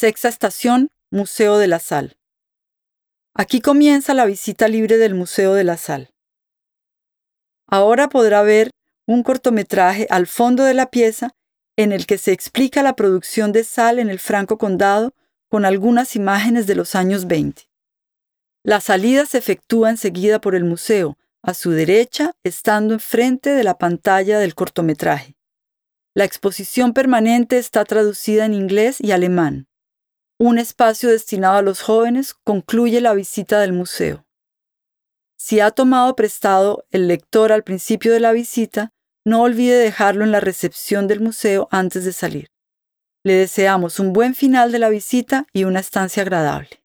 Sexta estación, Museo de la Sal. Aquí comienza la visita libre del Museo de la Sal. Ahora podrá ver un cortometraje al fondo de la pieza en el que se explica la producción de sal en el Franco Condado con algunas imágenes de los años 20. La salida se efectúa enseguida por el museo, a su derecha, estando enfrente de la pantalla del cortometraje. La exposición permanente está traducida en inglés y alemán. Un espacio destinado a los jóvenes concluye la visita del museo. Si ha tomado prestado el lector al principio de la visita, no olvide dejarlo en la recepción del museo antes de salir. Le deseamos un buen final de la visita y una estancia agradable.